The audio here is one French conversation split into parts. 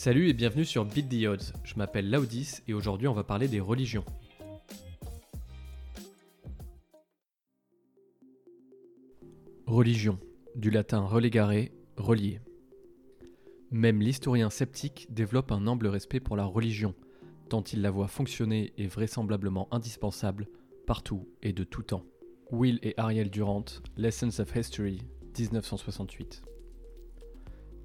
Salut et bienvenue sur Beat the Odds. Je m'appelle Laudis et aujourd'hui on va parler des religions. Religion, du latin relegare, relier. Même l'historien sceptique développe un humble respect pour la religion, tant il la voit fonctionner et vraisemblablement indispensable partout et de tout temps. Will et Ariel Durant, Lessons of History, 1968.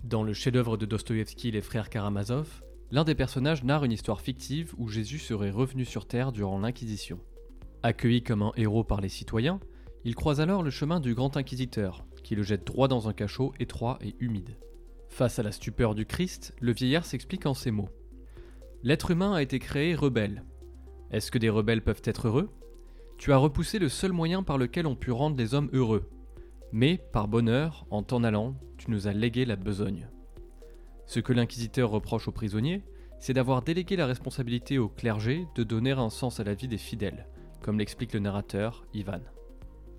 Dans le chef-d'œuvre de Dostoïevski Les Frères Karamazov, l'un des personnages narre une histoire fictive où Jésus serait revenu sur Terre durant l'Inquisition. Accueilli comme un héros par les citoyens, il croise alors le chemin du grand inquisiteur, qui le jette droit dans un cachot étroit et humide. Face à la stupeur du Christ, le vieillard s'explique en ces mots. L'être humain a été créé rebelle. Est-ce que des rebelles peuvent être heureux? Tu as repoussé le seul moyen par lequel on put rendre les hommes heureux. Mais, par bonheur, en t'en allant, tu nous as légué la besogne. Ce que l'inquisiteur reproche aux prisonniers, c'est d'avoir délégué la responsabilité au clergé de donner un sens à la vie des fidèles, comme l'explique le narrateur, Ivan.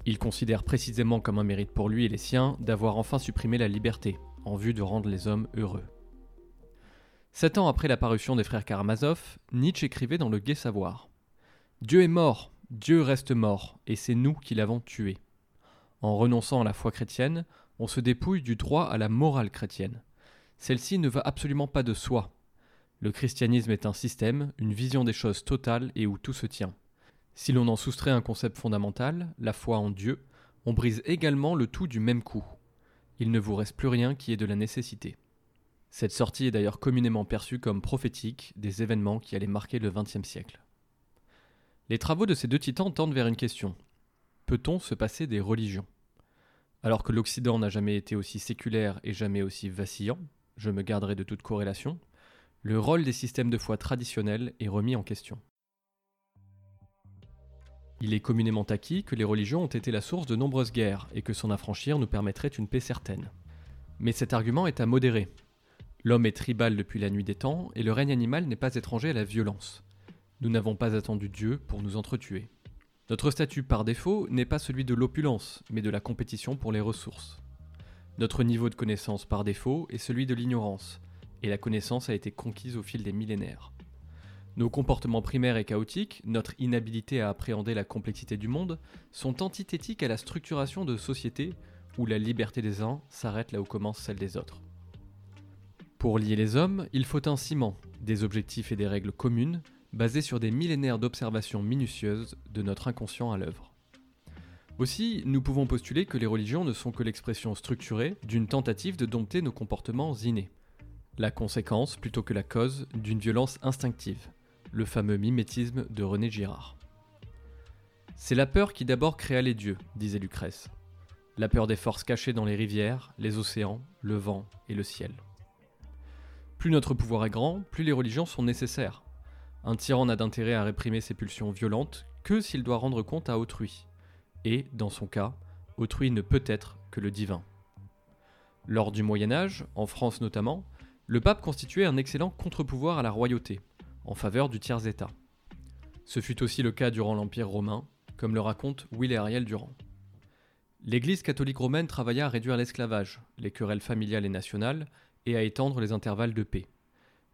Il considère précisément comme un mérite pour lui et les siens d'avoir enfin supprimé la liberté, en vue de rendre les hommes heureux. Sept ans après l'apparition des frères Karamazov, Nietzsche écrivait dans Le Gai Savoir Dieu est mort, Dieu reste mort, et c'est nous qui l'avons tué. En renonçant à la foi chrétienne, on se dépouille du droit à la morale chrétienne. Celle-ci ne va absolument pas de soi. Le christianisme est un système, une vision des choses totale et où tout se tient. Si l'on en soustrait un concept fondamental, la foi en Dieu, on brise également le tout du même coup. Il ne vous reste plus rien qui ait de la nécessité. Cette sortie est d'ailleurs communément perçue comme prophétique des événements qui allaient marquer le XXe siècle. Les travaux de ces deux titans tendent vers une question. Peut-on se passer des religions? Alors que l'Occident n'a jamais été aussi séculaire et jamais aussi vacillant, je me garderai de toute corrélation, le rôle des systèmes de foi traditionnels est remis en question. Il est communément acquis que les religions ont été la source de nombreuses guerres et que s'en affranchir nous permettrait une paix certaine. Mais cet argument est à modérer. L'homme est tribal depuis la nuit des temps et le règne animal n'est pas étranger à la violence. Nous n'avons pas attendu Dieu pour nous entretuer. Notre statut par défaut n'est pas celui de l'opulence, mais de la compétition pour les ressources. Notre niveau de connaissance par défaut est celui de l'ignorance, et la connaissance a été conquise au fil des millénaires. Nos comportements primaires et chaotiques, notre inhabilité à appréhender la complexité du monde, sont antithétiques à la structuration de sociétés où la liberté des uns s'arrête là où commence celle des autres. Pour lier les hommes, il faut un ciment, des objectifs et des règles communes, basés sur des millénaires d'observations minutieuses de notre inconscient à l'œuvre. Aussi, nous pouvons postuler que les religions ne sont que l'expression structurée d'une tentative de dompter nos comportements innés, la conséquence plutôt que la cause d'une violence instinctive, le fameux mimétisme de René Girard. C'est la peur qui d'abord créa les dieux, disait Lucrèce. La peur des forces cachées dans les rivières, les océans, le vent et le ciel. Plus notre pouvoir est grand, plus les religions sont nécessaires. Un tyran n'a d'intérêt à réprimer ses pulsions violentes que s'il doit rendre compte à autrui. Et, dans son cas, autrui ne peut être que le divin. Lors du Moyen Âge, en France notamment, le pape constituait un excellent contre-pouvoir à la royauté, en faveur du tiers-État. Ce fut aussi le cas durant l'Empire romain, comme le raconte Will et Ariel Durand. L'Église catholique romaine travailla à réduire l'esclavage, les querelles familiales et nationales, et à étendre les intervalles de paix.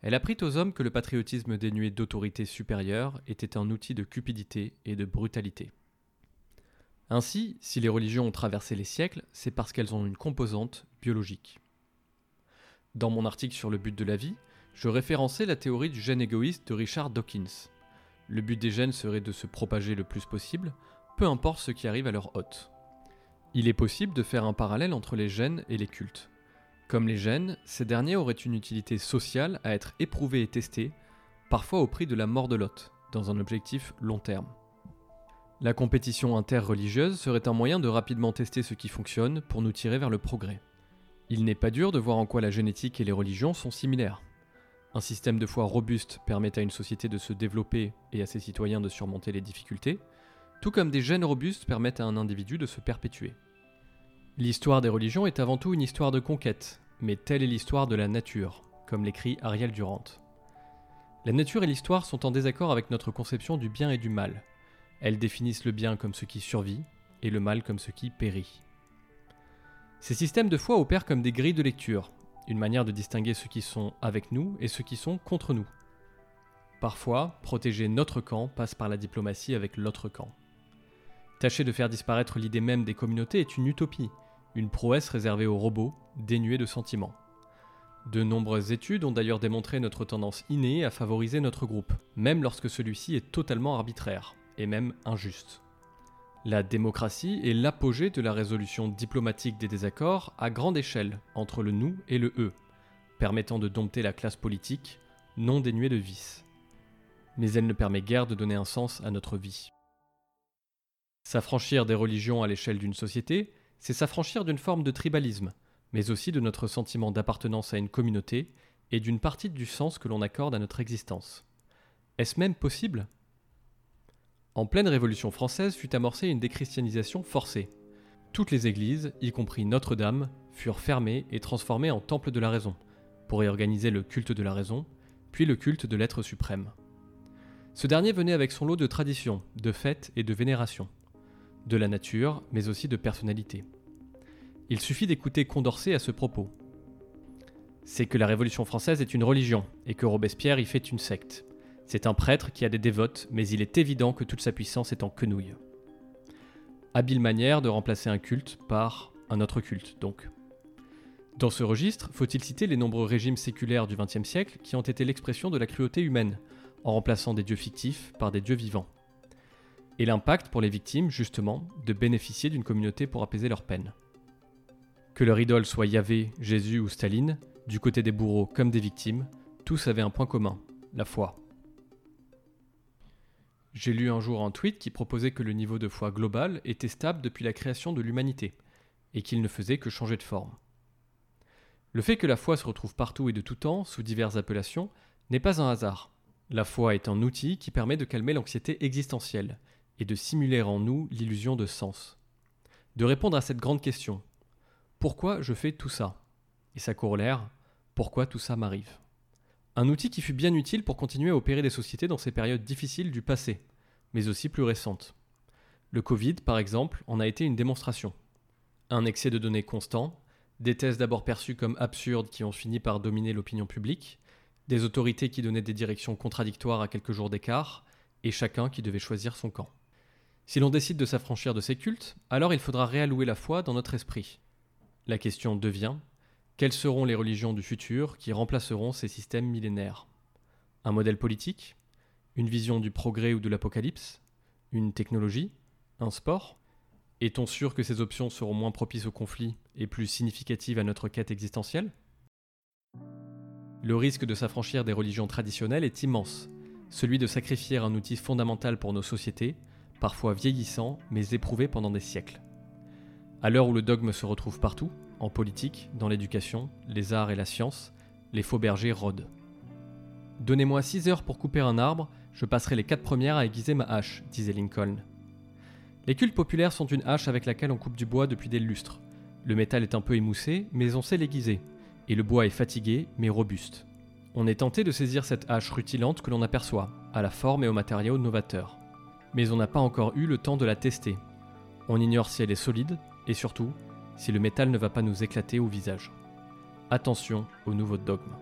Elle apprit aux hommes que le patriotisme dénué d'autorité supérieure était un outil de cupidité et de brutalité. Ainsi, si les religions ont traversé les siècles, c'est parce qu'elles ont une composante biologique. Dans mon article sur le but de la vie, je référençais la théorie du gène égoïste de Richard Dawkins. Le but des gènes serait de se propager le plus possible, peu importe ce qui arrive à leur hôte. Il est possible de faire un parallèle entre les gènes et les cultes. Comme les gènes, ces derniers auraient une utilité sociale à être éprouvés et testés, parfois au prix de la mort de l'hôte, dans un objectif long terme. La compétition interreligieuse serait un moyen de rapidement tester ce qui fonctionne pour nous tirer vers le progrès. Il n'est pas dur de voir en quoi la génétique et les religions sont similaires. Un système de foi robuste permet à une société de se développer et à ses citoyens de surmonter les difficultés, tout comme des gènes robustes permettent à un individu de se perpétuer. L'histoire des religions est avant tout une histoire de conquête, mais telle est l'histoire de la nature, comme l'écrit Ariel Durant. La nature et l'histoire sont en désaccord avec notre conception du bien et du mal. Elles définissent le bien comme ce qui survit et le mal comme ce qui périt. Ces systèmes de foi opèrent comme des grilles de lecture, une manière de distinguer ceux qui sont avec nous et ceux qui sont contre nous. Parfois, protéger notre camp passe par la diplomatie avec l'autre camp. Tâcher de faire disparaître l'idée même des communautés est une utopie, une prouesse réservée aux robots, dénués de sentiments. De nombreuses études ont d'ailleurs démontré notre tendance innée à favoriser notre groupe, même lorsque celui-ci est totalement arbitraire, et même injuste. La démocratie est l'apogée de la résolution diplomatique des désaccords à grande échelle entre le nous et le eux, permettant de dompter la classe politique, non dénuée de vices. Mais elle ne permet guère de donner un sens à notre vie. S'affranchir des religions à l'échelle d'une société, c'est s'affranchir d'une forme de tribalisme, mais aussi de notre sentiment d'appartenance à une communauté et d'une partie du sens que l'on accorde à notre existence. Est-ce même possible? En pleine Révolution française fut amorcée une déchristianisation forcée. Toutes les églises, y compris Notre-Dame, furent fermées et transformées en temple de la raison, pour y organiser le culte de la raison, puis le culte de l'être suprême. Ce dernier venait avec son lot de traditions, de fêtes et de vénérations de la nature, mais aussi de personnalité. Il suffit d'écouter Condorcet à ce propos. C'est que la Révolution française est une religion, et que Robespierre y fait une secte. C'est un prêtre qui a des dévotes, mais il est évident que toute sa puissance est en quenouille. Habile manière de remplacer un culte par un autre culte, donc. Dans ce registre, faut-il citer les nombreux régimes séculaires du XXe siècle qui ont été l'expression de la cruauté humaine, en remplaçant des dieux fictifs par des dieux vivants et l'impact pour les victimes, justement, de bénéficier d'une communauté pour apaiser leur peine. Que leur idole soit Yahvé, Jésus ou Staline, du côté des bourreaux comme des victimes, tous avaient un point commun, la foi. J'ai lu un jour un tweet qui proposait que le niveau de foi global était stable depuis la création de l'humanité, et qu'il ne faisait que changer de forme. Le fait que la foi se retrouve partout et de tout temps, sous diverses appellations, n'est pas un hasard. La foi est un outil qui permet de calmer l'anxiété existentielle, et de simuler en nous l'illusion de sens. De répondre à cette grande question pourquoi je fais tout ça? Et sa corollaire pourquoi tout ça m'arrive? Un outil qui fut bien utile pour continuer à opérer des sociétés dans ces périodes difficiles du passé, mais aussi plus récentes. Le Covid, par exemple, en a été une démonstration. Un excès de données constant, des thèses d'abord perçues comme absurdes qui ont fini par dominer l'opinion publique, des autorités qui donnaient des directions contradictoires à quelques jours d'écart, et chacun qui devait choisir son camp. Si l'on décide de s'affranchir de ces cultes, alors il faudra réallouer la foi dans notre esprit. La question devient quelles seront les religions du futur qui remplaceront ces systèmes millénaires? Un modèle politique? Une vision du progrès ou de l'apocalypse? Une technologie? Un sport? Est-on sûr que ces options seront moins propices au conflit et plus significatives à notre quête existentielle? Le risque de s'affranchir des religions traditionnelles est immense, celui de sacrifier un outil fondamental pour nos sociétés parfois vieillissant mais éprouvé pendant des siècles. À l'heure où le dogme se retrouve partout, en politique, dans l'éducation, les arts et la science, les faux bergers rôdent. Donnez-moi six heures pour couper un arbre, je passerai les quatre premières à aiguiser ma hache, disait Lincoln. Les cultes populaires sont une hache avec laquelle on coupe du bois depuis des lustres. Le métal est un peu émoussé, mais on sait l'aiguiser, et le bois est fatigué, mais robuste. On est tenté de saisir cette hache rutilante que l'on aperçoit, à la forme et aux matériaux novateurs mais on n'a pas encore eu le temps de la tester. On ignore si elle est solide et surtout si le métal ne va pas nous éclater au visage. Attention au nouveau dogme.